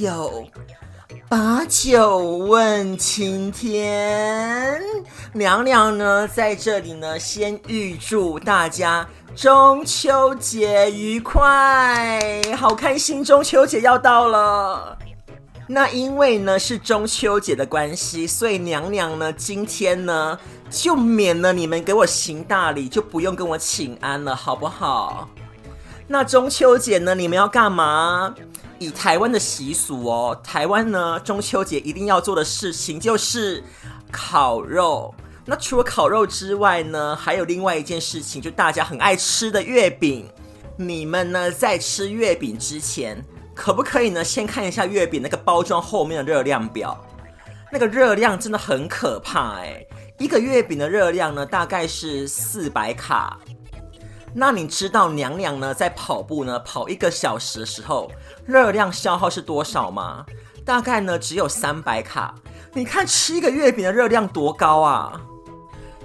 有？把酒问青天。娘娘呢，在这里呢，先预祝大家中秋节愉快，好开心！中秋节要到了。那因为呢是中秋节的关系，所以娘娘呢今天呢就免了你们给我行大礼，就不用跟我请安了，好不好？那中秋节呢，你们要干嘛？以台湾的习俗哦，台湾呢中秋节一定要做的事情就是烤肉。那除了烤肉之外呢，还有另外一件事情，就大家很爱吃的月饼。你们呢在吃月饼之前，可不可以呢先看一下月饼那个包装后面的热量表？那个热量真的很可怕哎，一个月饼的热量呢大概是四百卡。那你知道娘娘呢在跑步呢跑一个小时的时候热量消耗是多少吗？大概呢只有三百卡。你看吃一个月饼的热量多高啊！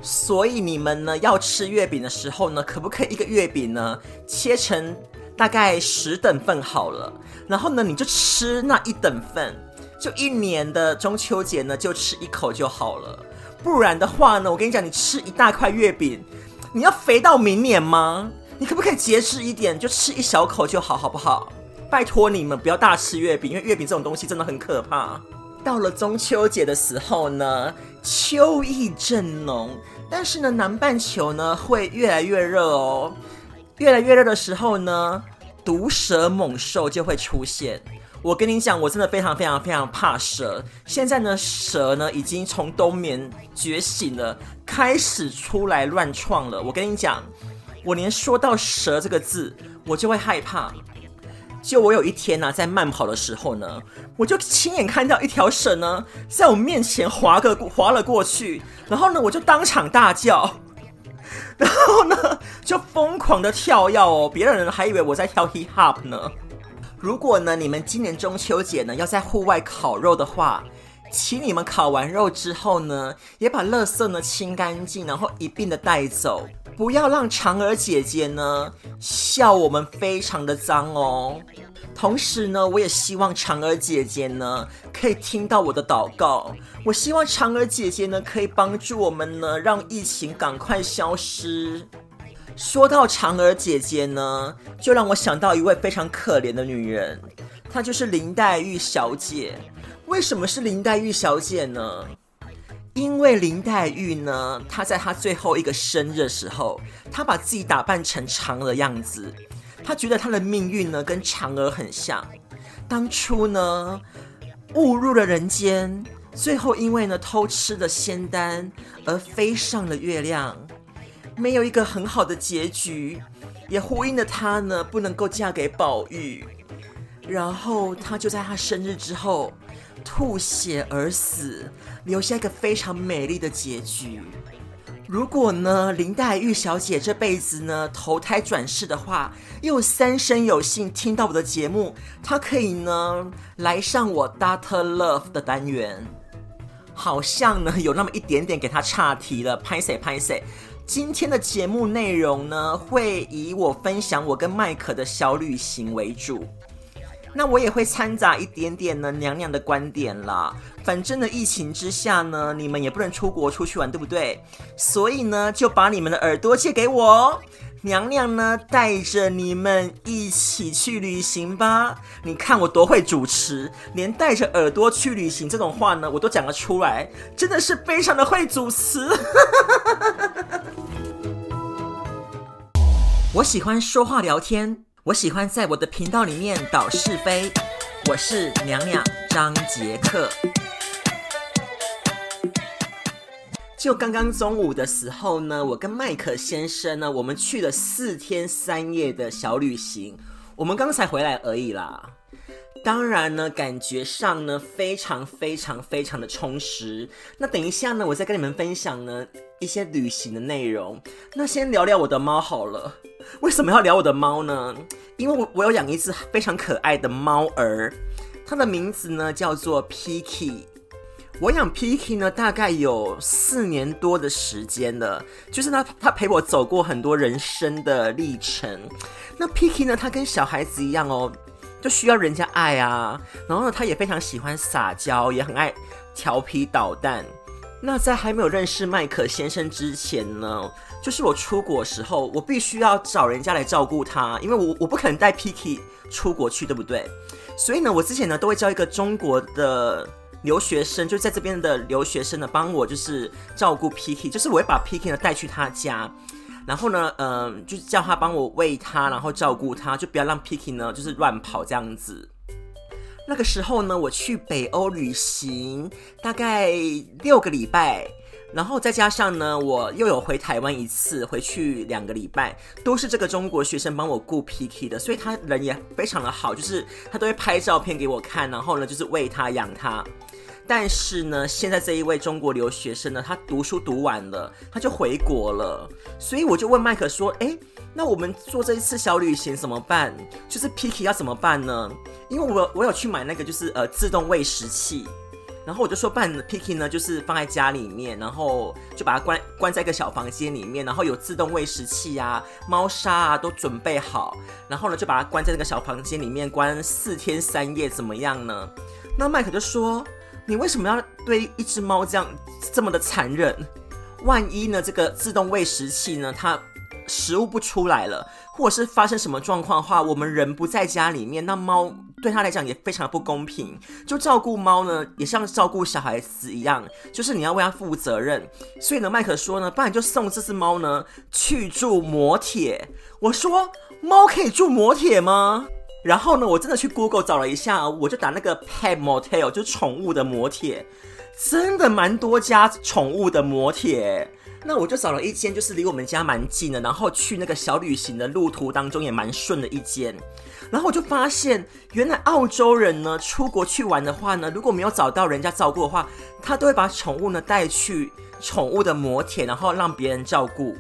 所以你们呢要吃月饼的时候呢，可不可以一个月饼呢切成大概十等份好了？然后呢你就吃那一等份，就一年的中秋节呢就吃一口就好了。不然的话呢，我跟你讲，你吃一大块月饼。你要肥到明年吗？你可不可以节制一点，就吃一小口就好，好不好？拜托你们不要大吃月饼，因为月饼这种东西真的很可怕。到了中秋节的时候呢，秋意正浓，但是呢，南半球呢会越来越热哦。越来越热的时候呢，毒蛇猛兽就会出现。我跟你讲，我真的非常非常非常怕蛇。现在呢，蛇呢已经从冬眠觉醒了，开始出来乱闯了。我跟你讲，我连说到蛇这个字，我就会害怕。就我有一天呢、在慢跑的时候呢，我就亲眼看到一条蛇呢，在我面前滑个滑了过去，然后呢，我就当场大叫，然后呢，就疯狂的跳跃哦，别人还以为我在跳 hip hop 呢。如果呢，你们今年中秋节呢要在户外烤肉的话，请你们烤完肉之后呢，也把垃圾呢清干净，然后一并的带走，不要让嫦娥姐姐呢笑我们非常的脏哦。同时呢，我也希望嫦娥姐姐呢可以听到我的祷告，我希望嫦娥姐姐呢可以帮助我们呢，让疫情赶快消失。说到嫦娥姐姐呢，就让我想到一位非常可怜的女人，她就是林黛玉小姐。为什么是林黛玉小姐呢？因为林黛玉呢，她在她最后一个生日的时候，她把自己打扮成嫦娥的样子。她觉得她的命运呢，跟嫦娥很像。当初呢，误入了人间，最后因为呢偷吃了仙丹而飞上了月亮。没有一个很好的结局，也呼应了她呢不能够嫁给宝玉，然后她就在她生日之后吐血而死，留下一个非常美丽的结局。如果呢林黛玉小姐这辈子呢投胎转世的话，又三生有幸听到我的节目，她可以呢来上我 Dr. Love 的单元。好像呢有那么一点点给她岔题了，拍谢拍谢。今天的节目内容呢，会以我分享我跟麦克的小旅行为主。那我也会掺杂一点点呢娘娘的观点啦。反正呢，疫情之下呢，你们也不能出国出去玩，对不对？所以呢，就把你们的耳朵借给我，娘娘呢带着你们一起去旅行吧。你看我多会主持，连带着耳朵去旅行这种话呢，我都讲得出来，真的是非常的会主持。我喜欢说话聊天，我喜欢在我的频道里面倒是非。我是娘娘张杰克。就刚刚中午的时候呢，我跟麦克先生呢，我们去了四天三夜的小旅行。我们刚才回来而已啦。当然呢，感觉上呢非常非常非常的充实。那等一下呢，我再跟你们分享呢一些旅行的内容。那先聊聊我的猫好了。为什么要聊我的猫呢？因为我我有养一只非常可爱的猫儿，它的名字呢叫做 Picky。我养 Picky 呢，大概有四年多的时间了，就是他他陪我走过很多人生的历程。那 Picky 呢，他跟小孩子一样哦，就需要人家爱啊。然后呢，他也非常喜欢撒娇，也很爱调皮捣蛋。那在还没有认识麦克先生之前呢，就是我出国时候，我必须要找人家来照顾他，因为我我不可能带 Picky 出国去，对不对？所以呢，我之前呢都会叫一个中国的。留学生就在这边的留学生呢，帮我就是照顾 Piky，就是我会把 Piky 呢带去他家，然后呢，嗯、呃，就叫他帮我喂他，然后照顾他，就不要让 Piky 呢就是乱跑这样子。那个时候呢，我去北欧旅行大概六个礼拜，然后再加上呢，我又有回台湾一次，回去两个礼拜，都是这个中国学生帮我顾 Piky 的，所以他人也非常的好，就是他都会拍照片给我看，然后呢，就是喂他养他。但是呢，现在这一位中国留学生呢，他读书读完了，他就回国了。所以我就问麦克说：“诶，那我们做这一次小旅行怎么办？就是 Picky 要怎么办呢？因为我我有去买那个就是呃自动喂食器，然后我就说办 Picky 呢，就是放在家里面，然后就把它关关在一个小房间里面，然后有自动喂食器啊、猫砂啊都准备好，然后呢就把它关在那个小房间里面关四天三夜，怎么样呢？那麦克就说。你为什么要对一只猫这样这么的残忍？万一呢，这个自动喂食器呢，它食物不出来了，或者是发生什么状况的话，我们人不在家里面，那猫对它来讲也非常不公平。就照顾猫呢，也像照顾小孩子一样，就是你要为它负责任。所以呢，麦克说呢，不然就送这只猫呢去住摩铁。我说，猫可以住摩铁吗？然后呢，我真的去 Google 找了一下，我就打那个 Pet Motel，就是宠物的摩铁，真的蛮多家宠物的摩铁。那我就找了一间，就是离我们家蛮近的，然后去那个小旅行的路途当中也蛮顺的一间。然后我就发现，原来澳洲人呢出国去玩的话呢，如果没有找到人家照顾的话，他都会把宠物呢带去宠物的摩铁，然后让别人照顾。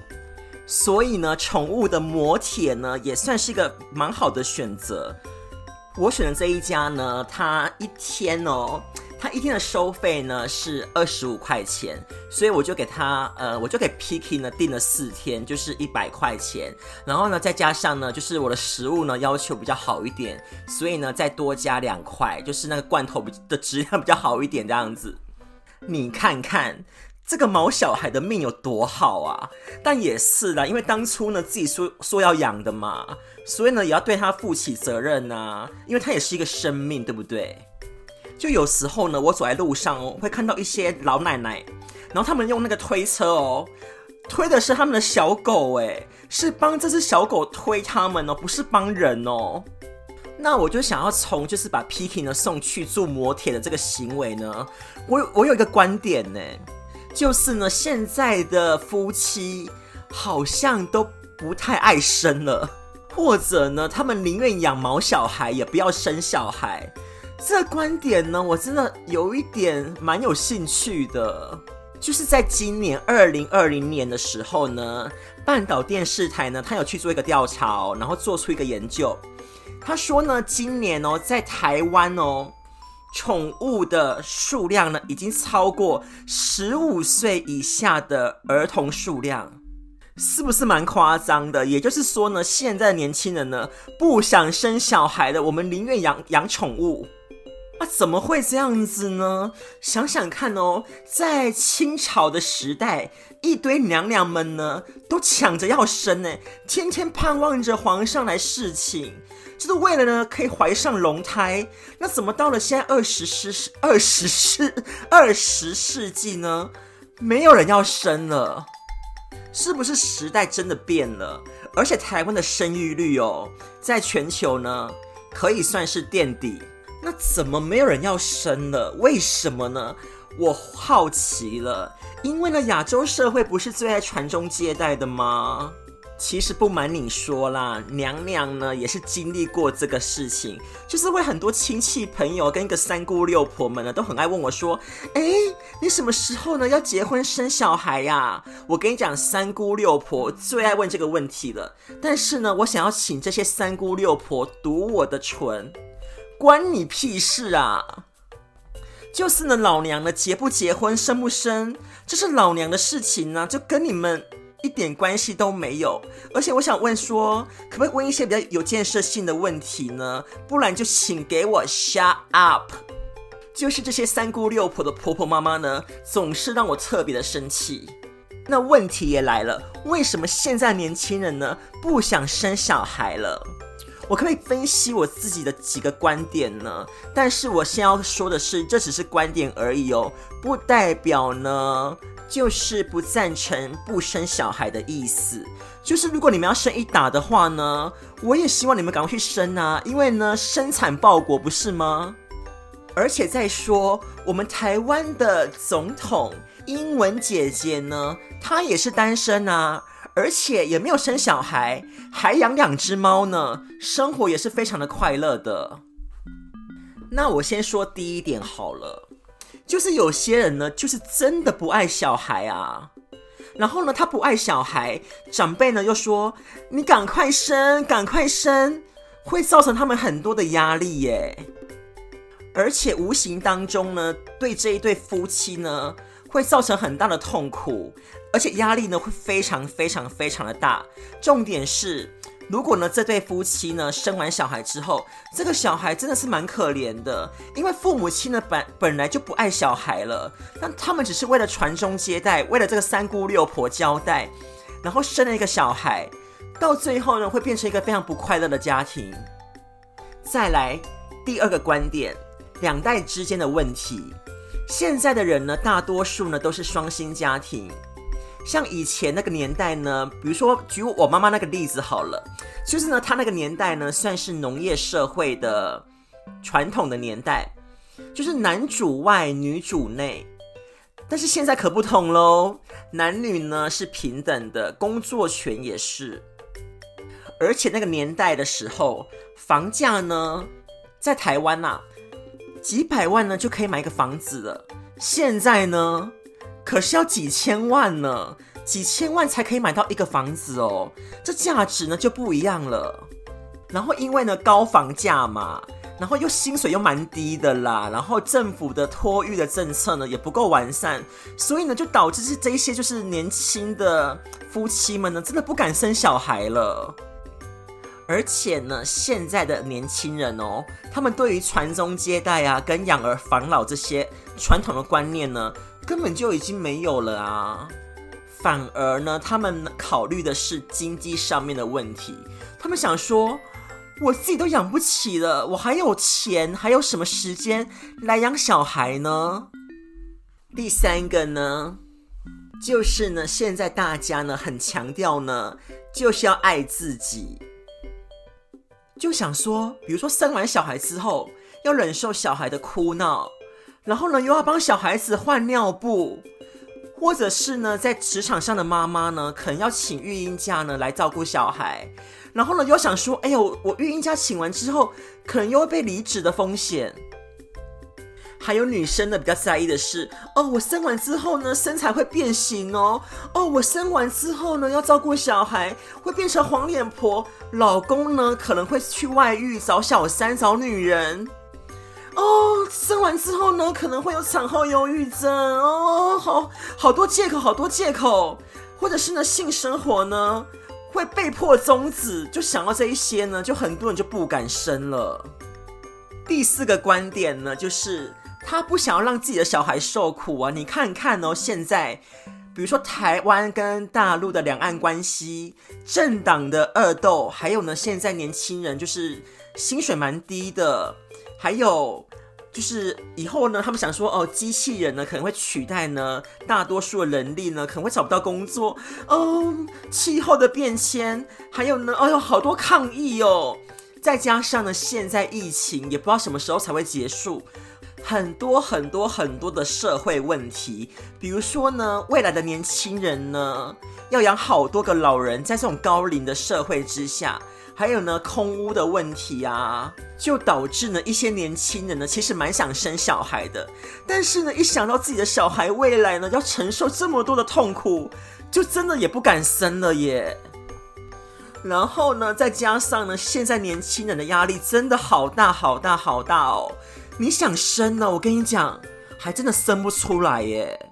所以呢，宠物的磨铁呢也算是一个蛮好的选择。我选的这一家呢，它一天哦，它一天的收费呢是二十五块钱，所以我就给他呃，我就给 Picky 呢订了四天，就是一百块钱。然后呢，再加上呢，就是我的食物呢要求比较好一点，所以呢再多加两块，就是那个罐头的质量比较好一点这样子。你看看。这个毛小孩的命有多好啊！但也是啦，因为当初呢自己说说要养的嘛，所以呢也要对他负起责任呐，因为他也是一个生命，对不对？就有时候呢，我走在路上哦，会看到一些老奶奶，然后他们用那个推车哦，推的是他们的小狗，诶，是帮这只小狗推他们哦，不是帮人哦。那我就想要从就是把 Picky 呢送去坐摩铁的这个行为呢，我我有一个观点呢。就是呢，现在的夫妻好像都不太爱生了，或者呢，他们宁愿养毛小孩也不要生小孩。这个观点呢，我真的有一点蛮有兴趣的。就是在今年二零二零年的时候呢，半岛电视台呢，他有去做一个调查，然后做出一个研究，他说呢，今年哦，在台湾哦。宠物的数量呢，已经超过十五岁以下的儿童数量，是不是蛮夸张的？也就是说呢，现在的年轻人呢，不想生小孩的，我们宁愿养养宠物。啊，怎么会这样子呢？想想看哦，在清朝的时代，一堆娘娘们呢，都抢着要生呢，天天盼望着皇上来侍寝。就是为了呢，可以怀上龙胎。那怎么到了现在二十世二十世二十世纪呢？没有人要生了，是不是时代真的变了？而且台湾的生育率哦，在全球呢可以算是垫底。那怎么没有人要生了？为什么呢？我好奇了。因为呢，亚洲社会不是最爱传宗接代的吗？其实不瞒你说啦，娘娘呢也是经历过这个事情，就是会很多亲戚朋友跟一个三姑六婆们呢都很爱问我说，哎，你什么时候呢要结婚生小孩呀？我跟你讲，三姑六婆最爱问这个问题了。但是呢，我想要请这些三姑六婆堵我的唇，关你屁事啊！就是呢，老娘呢结不结婚生不生，这是老娘的事情呢，就跟你们。一点关系都没有，而且我想问说，可不可以问一些比较有建设性的问题呢？不然就请给我 shut up。就是这些三姑六婆的婆婆妈妈呢，总是让我特别的生气。那问题也来了，为什么现在年轻人呢不想生小孩了？我可不可以分析我自己的几个观点呢？但是我先要说的是，这只是观点而已哦，不代表呢。就是不赞成不生小孩的意思，就是如果你们要生一打的话呢，我也希望你们赶快去生啊，因为呢，生产报国不是吗？而且再说，我们台湾的总统英文姐姐呢，她也是单身啊，而且也没有生小孩，还养两只猫呢，生活也是非常的快乐的。那我先说第一点好了。就是有些人呢，就是真的不爱小孩啊。然后呢，他不爱小孩，长辈呢又说你赶快生，赶快生，会造成他们很多的压力耶。而且无形当中呢，对这一对夫妻呢，会造成很大的痛苦，而且压力呢会非常非常非常的大。重点是。如果呢，这对夫妻呢生完小孩之后，这个小孩真的是蛮可怜的，因为父母亲呢本本来就不爱小孩了，但他们只是为了传宗接代，为了这个三姑六婆交代，然后生了一个小孩，到最后呢会变成一个非常不快乐的家庭。再来第二个观点，两代之间的问题，现在的人呢大多数呢都是双薪家庭。像以前那个年代呢，比如说举我妈妈那个例子好了，就是呢，她那个年代呢，算是农业社会的传统的年代，就是男主外女主内。但是现在可不同喽，男女呢是平等的，工作权也是。而且那个年代的时候，房价呢，在台湾呐，几百万呢就可以买一个房子了。现在呢？可是要几千万呢，几千万才可以买到一个房子哦，这价值呢就不一样了。然后因为呢高房价嘛，然后又薪水又蛮低的啦，然后政府的托育的政策呢也不够完善，所以呢就导致是这些就是年轻的夫妻们呢真的不敢生小孩了。而且呢现在的年轻人哦，他们对于传宗接代啊跟养儿防老这些传统的观念呢。根本就已经没有了啊！反而呢，他们考虑的是经济上面的问题。他们想说，我自己都养不起了，我还有钱，还有什么时间来养小孩呢？第三个呢，就是呢，现在大家呢很强调呢，就是要爱自己，就想说，比如说生完小孩之后，要忍受小孩的哭闹。然后呢，又要帮小孩子换尿布，或者是呢，在职场上的妈妈呢，可能要请育婴假呢来照顾小孩。然后呢，又想说，哎呦，我育婴假请完之后，可能又会被离职的风险。还有女生呢，比较在意的是，哦，我生完之后呢，身材会变形哦。哦，我生完之后呢，要照顾小孩，会变成黄脸婆。老公呢，可能会去外遇，找小三，找女人。哦，生完之后呢，可能会有产后忧郁症哦，好好多借口，好多借口，或者是呢，性生活呢会被迫终止，就想到这一些呢，就很多人就不敢生了。第四个观点呢，就是他不想要让自己的小孩受苦啊。你看看哦，现在比如说台湾跟大陆的两岸关系，政党的恶斗，还有呢，现在年轻人就是薪水蛮低的。还有就是以后呢，他们想说哦，机器人呢可能会取代呢大多数的人力呢，可能会找不到工作哦。气候的变迁，还有呢，哎呦，好多抗议哦。再加上呢，现在疫情也不知道什么时候才会结束，很多很多很多的社会问题，比如说呢，未来的年轻人呢，要养好多个老人，在这种高龄的社会之下，还有呢，空屋的问题啊，就导致呢，一些年轻人呢，其实蛮想生小孩的，但是呢，一想到自己的小孩未来呢，要承受这么多的痛苦，就真的也不敢生了耶。然后呢，再加上呢，现在年轻人的压力真的好大好大好大哦。你想生呢，我跟你讲，还真的生不出来耶。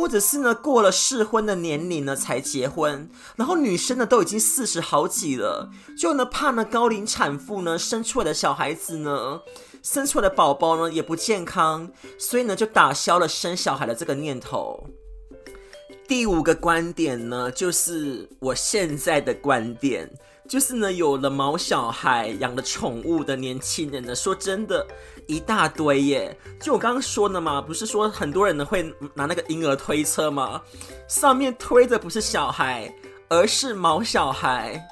或者是呢，过了适婚的年龄呢才结婚，然后女生呢都已经四十好几了，就呢怕呢高龄产妇呢生出来的小孩子呢，生出来的宝宝呢也不健康，所以呢就打消了生小孩的这个念头。第五个观点呢，就是我现在的观点，就是呢，有了毛小孩、养了宠物的年轻人呢，说真的，一大堆耶。就我刚刚说的嘛，不是说很多人呢会拿那个婴儿推车吗？上面推的不是小孩，而是毛小孩。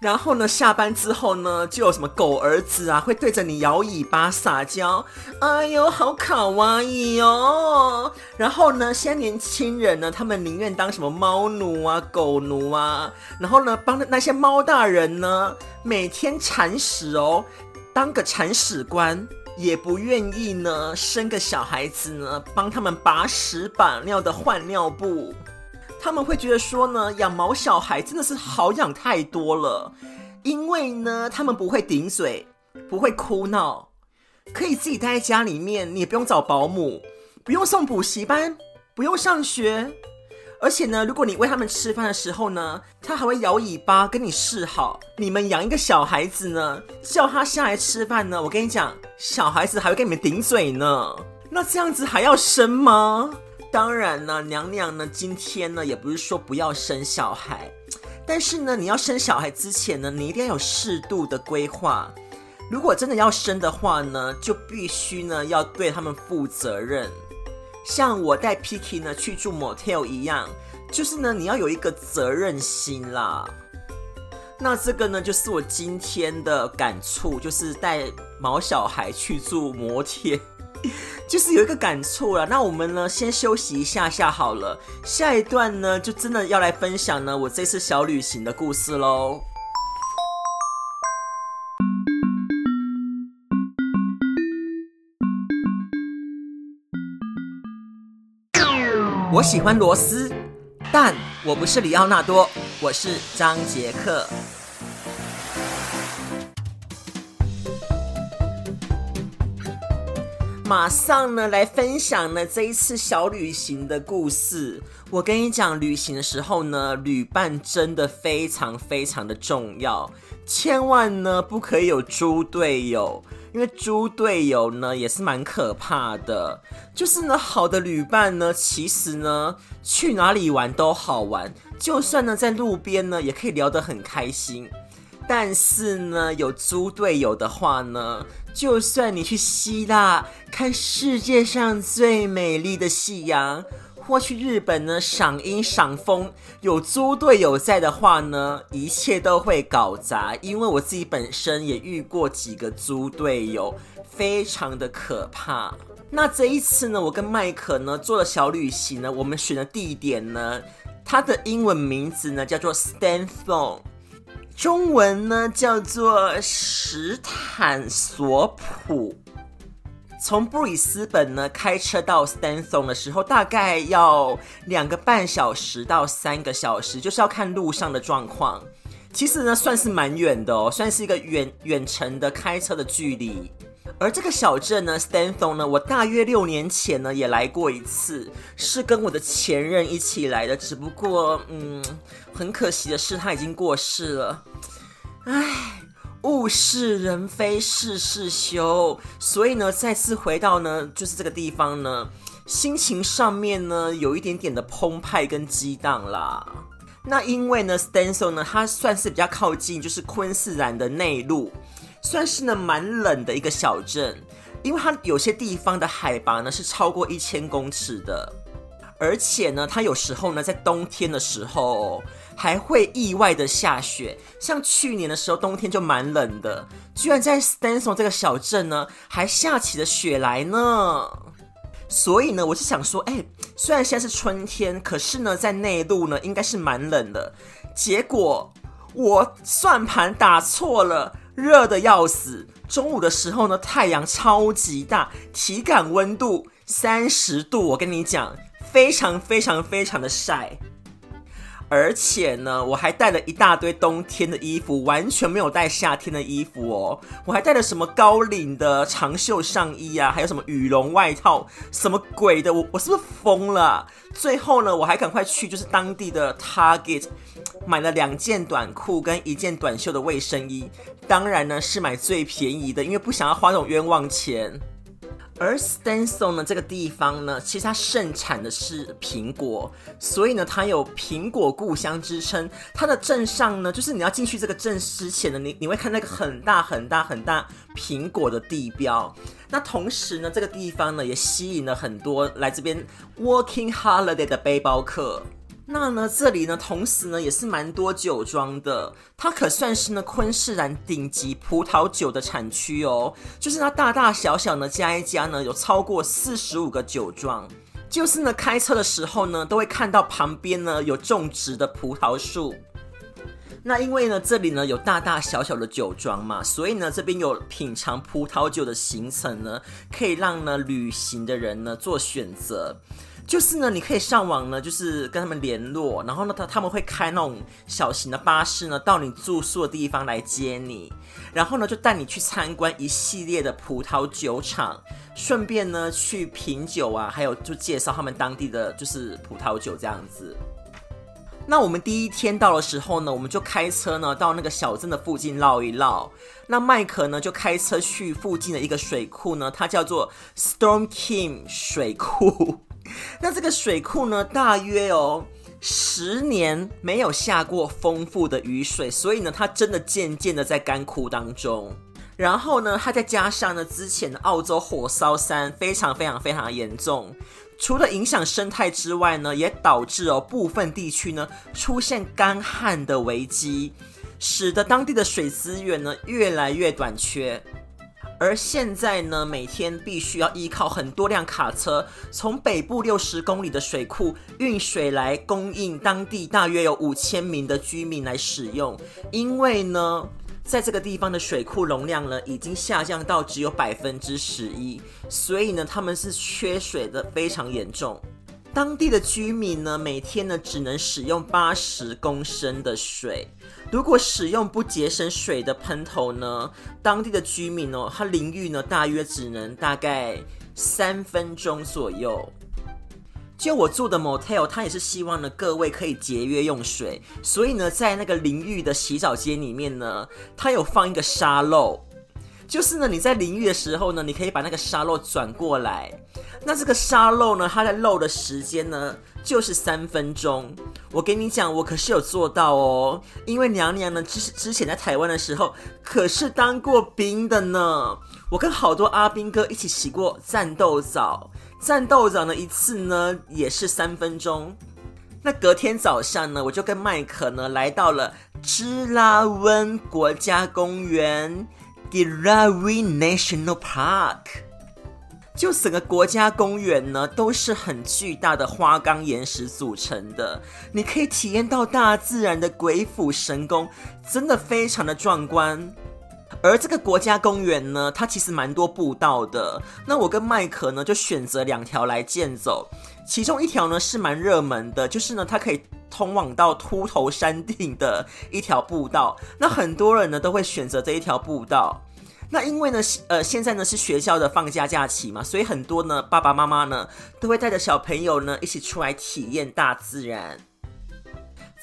然后呢，下班之后呢，就有什么狗儿子啊，会对着你摇尾巴撒娇，哎呦，好卡哇伊哦。然后呢，现在年轻人呢，他们宁愿当什么猫奴啊、狗奴啊，然后呢，帮那些猫大人呢，每天铲屎哦，当个铲屎官，也不愿意呢，生个小孩子呢，帮他们把屎把尿的换尿布。他们会觉得说呢，养毛小孩真的是好养太多了，因为呢，他们不会顶嘴，不会哭闹，可以自己待在家里面，你也不用找保姆，不用送补习班，不用上学，而且呢，如果你喂他们吃饭的时候呢，他还会摇尾巴跟你示好。你们养一个小孩子呢，叫他下来吃饭呢，我跟你讲，小孩子还会跟你们顶嘴呢，那这样子还要生吗？当然呢，娘娘呢，今天呢也不是说不要生小孩，但是呢，你要生小孩之前呢，你一定要有适度的规划。如果真的要生的话呢，就必须呢要对他们负责任。像我带 Picky 呢去住 motel 一样，就是呢你要有一个责任心啦。那这个呢就是我今天的感触，就是带毛小孩去住摩天。就是有一个感触了，那我们呢先休息一下下好了，下一段呢就真的要来分享呢我这次小旅行的故事喽。我喜欢螺丝，但我不是李奥纳多，我是张杰克。马上呢，来分享呢这一次小旅行的故事。我跟你讲，旅行的时候呢，旅伴真的非常非常的重要，千万呢不可以有猪队友，因为猪队友呢也是蛮可怕的。就是呢，好的旅伴呢，其实呢去哪里玩都好玩，就算呢在路边呢也可以聊得很开心。但是呢，有猪队友的话呢，就算你去希腊看世界上最美丽的夕阳，或去日本呢赏樱赏枫，有猪队友在的话呢，一切都会搞砸。因为我自己本身也遇过几个猪队友，非常的可怕。那这一次呢，我跟麦克呢做了小旅行呢，我们选的地点呢，它的英文名字呢叫做 Stanthorpe。中文呢叫做史坦索普。从布里斯本呢开车到 Stanthorpe 的时候，大概要两个半小时到三个小时，就是要看路上的状况。其实呢算是蛮远的哦，算是一个远远程的开车的距离。而这个小镇呢，Stanthorpe 呢，我大约六年前呢也来过一次，是跟我的前任一起来的。只不过，嗯，很可惜的是他已经过世了。唉，物是人非，事事休。所以呢，再次回到呢，就是这个地方呢，心情上面呢有一点点的澎湃跟激荡啦。那因为呢，Stanthorpe 呢，它算是比较靠近就是昆士兰的内陆。算是呢蛮冷的一个小镇，因为它有些地方的海拔呢是超过一千公尺的，而且呢，它有时候呢，在冬天的时候还会意外的下雪。像去年的时候，冬天就蛮冷的，居然在 Stanson 这个小镇呢，还下起了雪来呢。所以呢，我是想说，哎，虽然现在是春天，可是呢，在内陆呢，应该是蛮冷的。结果我算盘打错了，热得要死。中午的时候呢，太阳超级大，体感温度三十度，我跟你讲。非常非常非常的晒，而且呢，我还带了一大堆冬天的衣服，完全没有带夏天的衣服哦。我还带了什么高领的长袖上衣啊，还有什么羽绒外套，什么鬼的？我我是不是疯了？最后呢，我还赶快去就是当地的 Target 买了两件短裤跟一件短袖的卫生衣，当然呢是买最便宜的，因为不想要花这种冤枉钱。而 Stanson 呢，这个地方呢，其实它盛产的是苹果，所以呢，它有苹果故乡之称。它的镇上呢，就是你要进去这个镇之前呢，你你会看那个很大很大很大苹果的地标。那同时呢，这个地方呢，也吸引了很多来这边 Working Holiday 的背包客。那呢，这里呢，同时呢，也是蛮多酒庄的，它可算是呢昆士兰顶级葡萄酒的产区哦。就是它大大小小呢加一加呢，有超过四十五个酒庄。就是呢，开车的时候呢，都会看到旁边呢有种植的葡萄树。那因为呢，这里呢有大大小小的酒庄嘛，所以呢，这边有品尝葡萄酒的行程呢，可以让呢旅行的人呢做选择。就是呢，你可以上网呢，就是跟他们联络，然后呢，他他们会开那种小型的巴士呢，到你住宿的地方来接你，然后呢，就带你去参观一系列的葡萄酒厂，顺便呢去品酒啊，还有就介绍他们当地的就是葡萄酒这样子。那我们第一天到的时候呢，我们就开车呢到那个小镇的附近绕一绕。那麦克呢就开车去附近的一个水库呢，它叫做 Storm King 水库。那这个水库呢，大约哦十年没有下过丰富的雨水，所以呢，它真的渐渐的在干枯当中。然后呢，它再加上呢，之前的澳洲火烧山非常非常非常严重，除了影响生态之外呢，也导致哦部分地区呢出现干旱的危机，使得当地的水资源呢越来越短缺。而现在呢，每天必须要依靠很多辆卡车从北部六十公里的水库运水来供应当地大约有五千名的居民来使用。因为呢，在这个地方的水库容量呢已经下降到只有百分之十一，所以呢，他们是缺水的非常严重。当地的居民呢，每天呢只能使用八十公升的水。如果使用不节省水的喷头呢，当地的居民哦，他淋浴呢大约只能大概三分钟左右。就我住的 motel，他也是希望呢各位可以节约用水，所以呢在那个淋浴的洗澡间里面呢，他有放一个沙漏。就是呢，你在淋浴的时候呢，你可以把那个沙漏转过来。那这个沙漏呢，它在漏的时间呢，就是三分钟。我跟你讲，我可是有做到哦。因为娘娘呢，之之前在台湾的时候，可是当过兵的呢。我跟好多阿兵哥一起洗过战斗澡，战斗澡呢一次呢也是三分钟。那隔天早上呢，我就跟麦克呢来到了芝拉温国家公园。Girraween National Park，就整个国家公园呢，都是很巨大的花岗岩石组成的。你可以体验到大自然的鬼斧神工，真的非常的壮观。而这个国家公园呢，它其实蛮多步道的。那我跟麦克呢，就选择两条来健走。其中一条呢是蛮热门的，就是呢它可以通往到秃头山顶的一条步道。那很多人呢都会选择这一条步道。那因为呢，呃，现在呢是学校的放假假期嘛，所以很多呢爸爸妈妈呢都会带着小朋友呢一起出来体验大自然。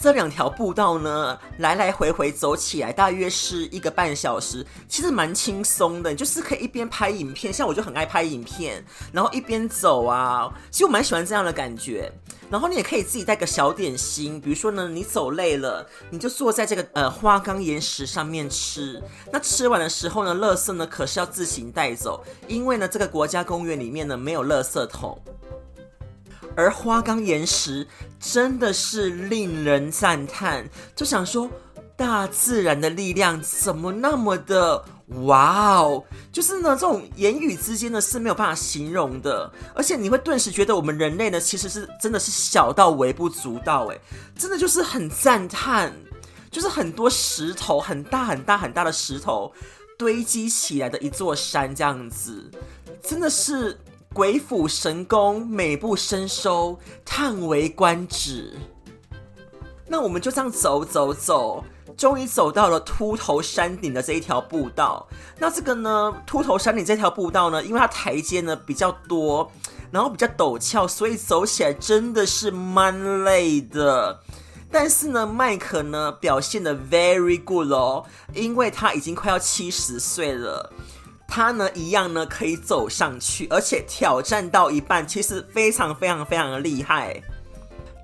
这两条步道呢，来来回回走起来大约是一个半小时，其实蛮轻松的，就是可以一边拍影片，像我就很爱拍影片，然后一边走啊，其实我蛮喜欢这样的感觉。然后你也可以自己带个小点心，比如说呢，你走累了，你就坐在这个呃花岗岩石上面吃。那吃完的时候呢，垃圾呢可是要自行带走，因为呢这个国家公园里面呢没有垃圾桶。而花岗岩石真的是令人赞叹，就想说大自然的力量怎么那么的哇哦！就是呢，这种言语之间呢是没有办法形容的，而且你会顿时觉得我们人类呢其实是真的是小到微不足道，哎，真的就是很赞叹，就是很多石头，很大很大很大的石头堆积起来的一座山这样子，真的是。鬼斧神工，美不胜收，叹为观止。那我们就这样走走走，终于走到了秃头山顶的这一条步道。那这个呢，秃头山顶这条步道呢，因为它台阶呢比较多，然后比较陡峭，所以走起来真的是蛮累的。但是呢，麦可呢表现得 very good 哦，因为他已经快要七十岁了。他呢，一样呢，可以走上去，而且挑战到一半，其实非常非常非常的厉害。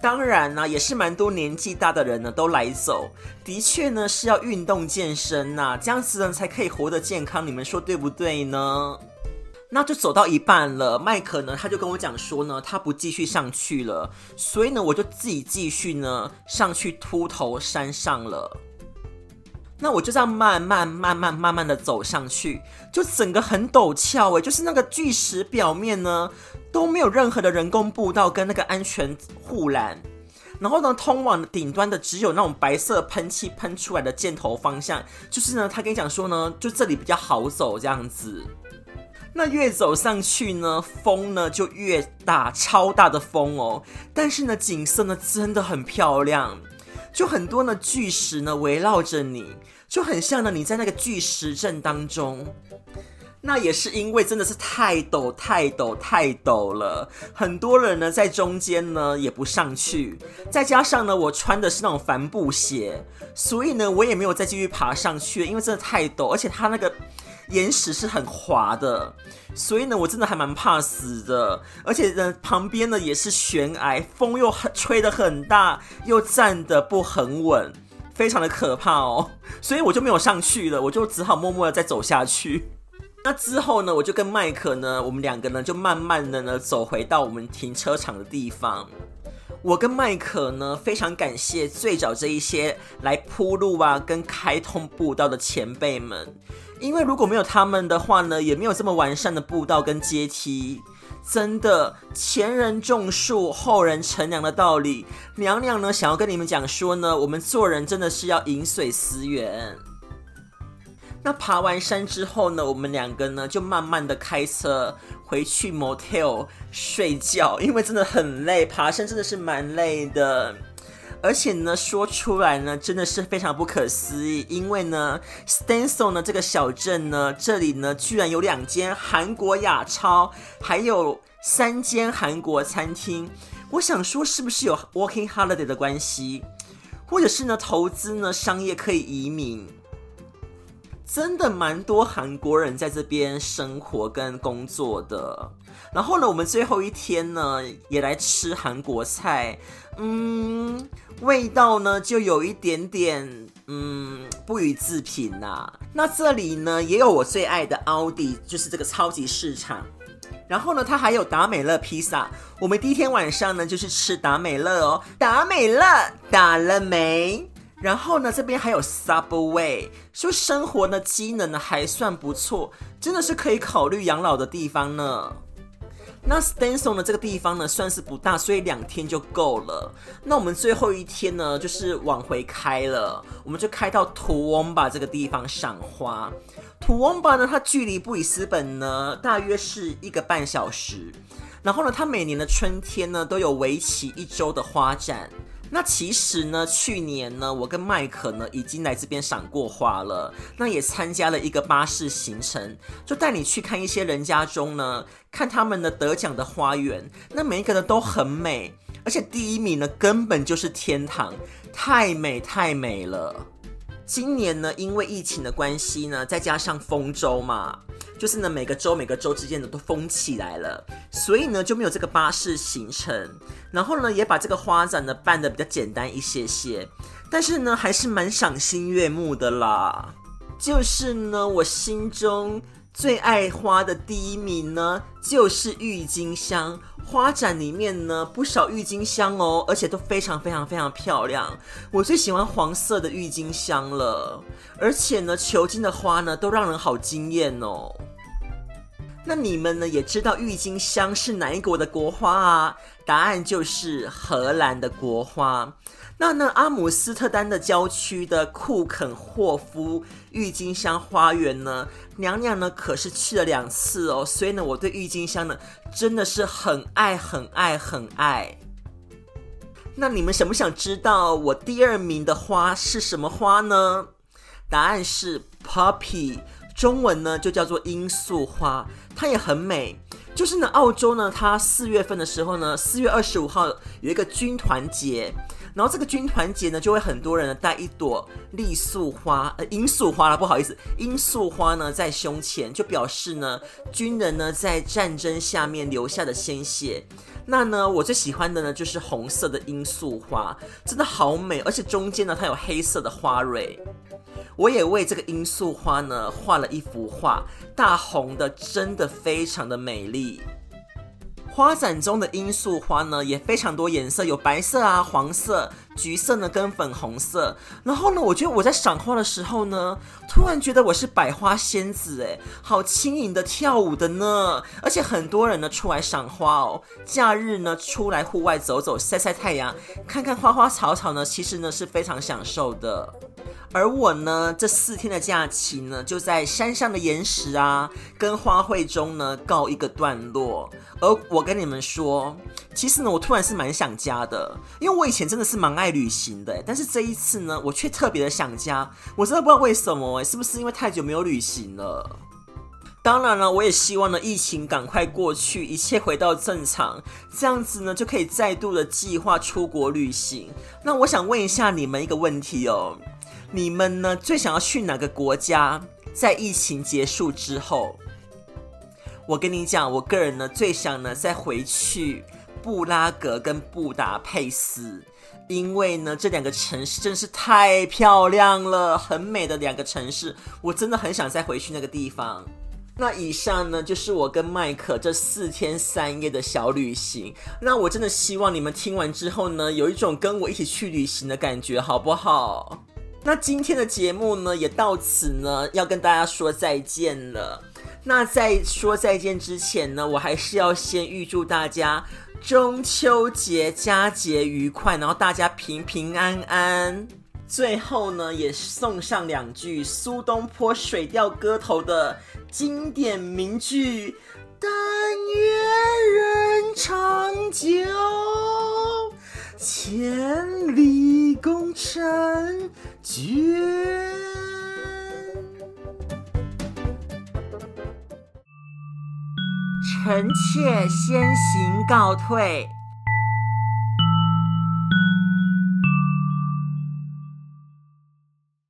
当然呢，也是蛮多年纪大的人呢都来走，的确呢是要运动健身呐，这样子呢才可以活得健康。你们说对不对呢？那就走到一半了，麦可呢他就跟我讲说呢，他不继续上去了，所以呢我就自己继续呢上去秃头山上了。那我就这样慢慢、慢慢、慢慢的走上去，就整个很陡峭诶，就是那个巨石表面呢都没有任何的人工步道跟那个安全护栏，然后呢，通往顶端的只有那种白色喷气喷出来的箭头方向，就是呢，他跟你讲说呢，就这里比较好走这样子。那越走上去呢，风呢就越大，超大的风哦，但是呢，景色呢真的很漂亮。就很多呢巨石呢围绕着你，就很像呢你在那个巨石阵当中。那也是因为真的是太陡太陡太陡了，很多人呢在中间呢也不上去，再加上呢我穿的是那种帆布鞋，所以呢我也没有再继续爬上去，因为真的太陡，而且它那个。岩石是很滑的，所以呢，我真的还蛮怕死的。而且呢，旁边呢也是悬崖，风又很吹得很大，又站得不很稳，非常的可怕哦。所以我就没有上去了，我就只好默默的再走下去。那之后呢，我就跟麦克呢，我们两个呢就慢慢的呢走回到我们停车场的地方。我跟麦可呢非常感谢最早这一些来铺路啊跟开通步道的前辈们。因为如果没有他们的话呢，也没有这么完善的步道跟阶梯。真的，前人种树，后人乘凉的道理，娘娘呢想要跟你们讲说呢，我们做人真的是要饮水思源。那爬完山之后呢，我们两个呢就慢慢的开车回去 motel 睡觉，因为真的很累，爬山真的是蛮累的。而且呢，说出来呢，真的是非常不可思议。因为呢，Stenson 呢这个小镇呢，这里呢居然有两间韩国亚超，还有三间韩国餐厅。我想说，是不是有 Working Holiday 的关系，或者是呢投资呢商业可以移民？真的蛮多韩国人在这边生活跟工作的。然后呢，我们最后一天呢，也来吃韩国菜。嗯，味道呢就有一点点，嗯，不予置评呐、那这里呢也有我最爱的奥迪，就是这个超级市场。然后呢，它还有达美乐披萨。我们第一天晚上呢就是吃达美乐哦，达美乐打了没？然后呢，这边还有 Subway，说生活呢机能呢还算不错，真的是可以考虑养老的地方呢。那 Stenson 的这个地方呢，算是不大，所以两天就够了。那我们最后一天呢，就是往回开了，我们就开到图翁巴这个地方赏花。图翁巴呢，它距离布里斯本呢，大约是一个半小时。然后呢，它每年的春天呢，都有为期一周的花展。那其实呢，去年呢，我跟麦可呢已经来这边赏过花了。那也参加了一个巴士行程，就带你去看一些人家中呢，看他们的得奖的花园。那每一个呢都很美，而且第一名呢根本就是天堂，太美太美了。今年呢，因为疫情的关系呢，再加上封州嘛。就是呢，每个州每个州之间的都封起来了，所以呢就没有这个巴士行程。然后呢，也把这个花展呢办得比较简单一些些，但是呢还是蛮赏心悦目的啦。就是呢，我心中最爱花的第一名呢，就是郁金香。花展里面呢，不少郁金香哦，而且都非常非常非常漂亮。我最喜欢黄色的郁金香了，而且呢，球茎的花呢，都让人好惊艳哦。那你们呢，也知道郁金香是哪一国的国花啊？答案就是荷兰的国花。那呢，阿姆斯特丹的郊区的库肯霍夫郁金香花园呢，娘娘呢可是去了两次哦，所以呢，我对郁金香呢真的是很爱很爱很爱。那你们想不想知道我第二名的花是什么花呢？答案是 poppy，中文呢就叫做罂粟花，它也很美。就是呢，澳洲呢，它四月份的时候呢，四月二十五号有一个军团节。然后这个军团节呢，就会很多人呢带一朵罂粟花，呃，罂粟花了，不好意思，罂粟花呢在胸前，就表示呢军人呢在战争下面留下的鲜血。那呢，我最喜欢的呢就是红色的罂粟花，真的好美，而且中间呢它有黑色的花蕊。我也为这个罂粟花呢画了一幅画，大红的，真的非常的美丽。花展中的罂粟花呢，也非常多颜色，有白色啊、黄色、橘色呢，跟粉红色。然后呢，我觉得我在赏花的时候呢，突然觉得我是百花仙子，哎，好轻盈的跳舞的呢。而且很多人呢出来赏花哦，假日呢出来户外走走、晒晒太阳、看看花花草草呢，其实呢是非常享受的。而我呢，这四天的假期呢，就在山上的岩石啊，跟花卉中呢告一个段落。而我跟你们说，其实呢，我突然是蛮想家的，因为我以前真的是蛮爱旅行的，但是这一次呢，我却特别的想家。我真的不知道为什么，是不是因为太久没有旅行了？当然了，我也希望呢，疫情赶快过去，一切回到正常，这样子呢，就可以再度的计划出国旅行。那我想问一下你们一个问题哦。你们呢，最想要去哪个国家？在疫情结束之后，我跟你讲，我个人呢最想呢再回去布拉格跟布达佩斯，因为呢这两个城市真是太漂亮了，很美的两个城市，我真的很想再回去那个地方。那以上呢就是我跟麦克这四天三夜的小旅行，那我真的希望你们听完之后呢，有一种跟我一起去旅行的感觉，好不好？那今天的节目呢，也到此呢，要跟大家说再见了。那在说再见之前呢，我还是要先预祝大家中秋节佳节愉快，然后大家平平安安。最后呢，也送上两句苏东坡《水调歌头》的经典名句：“但愿人长久。”千里共婵娟。臣妾先行告退。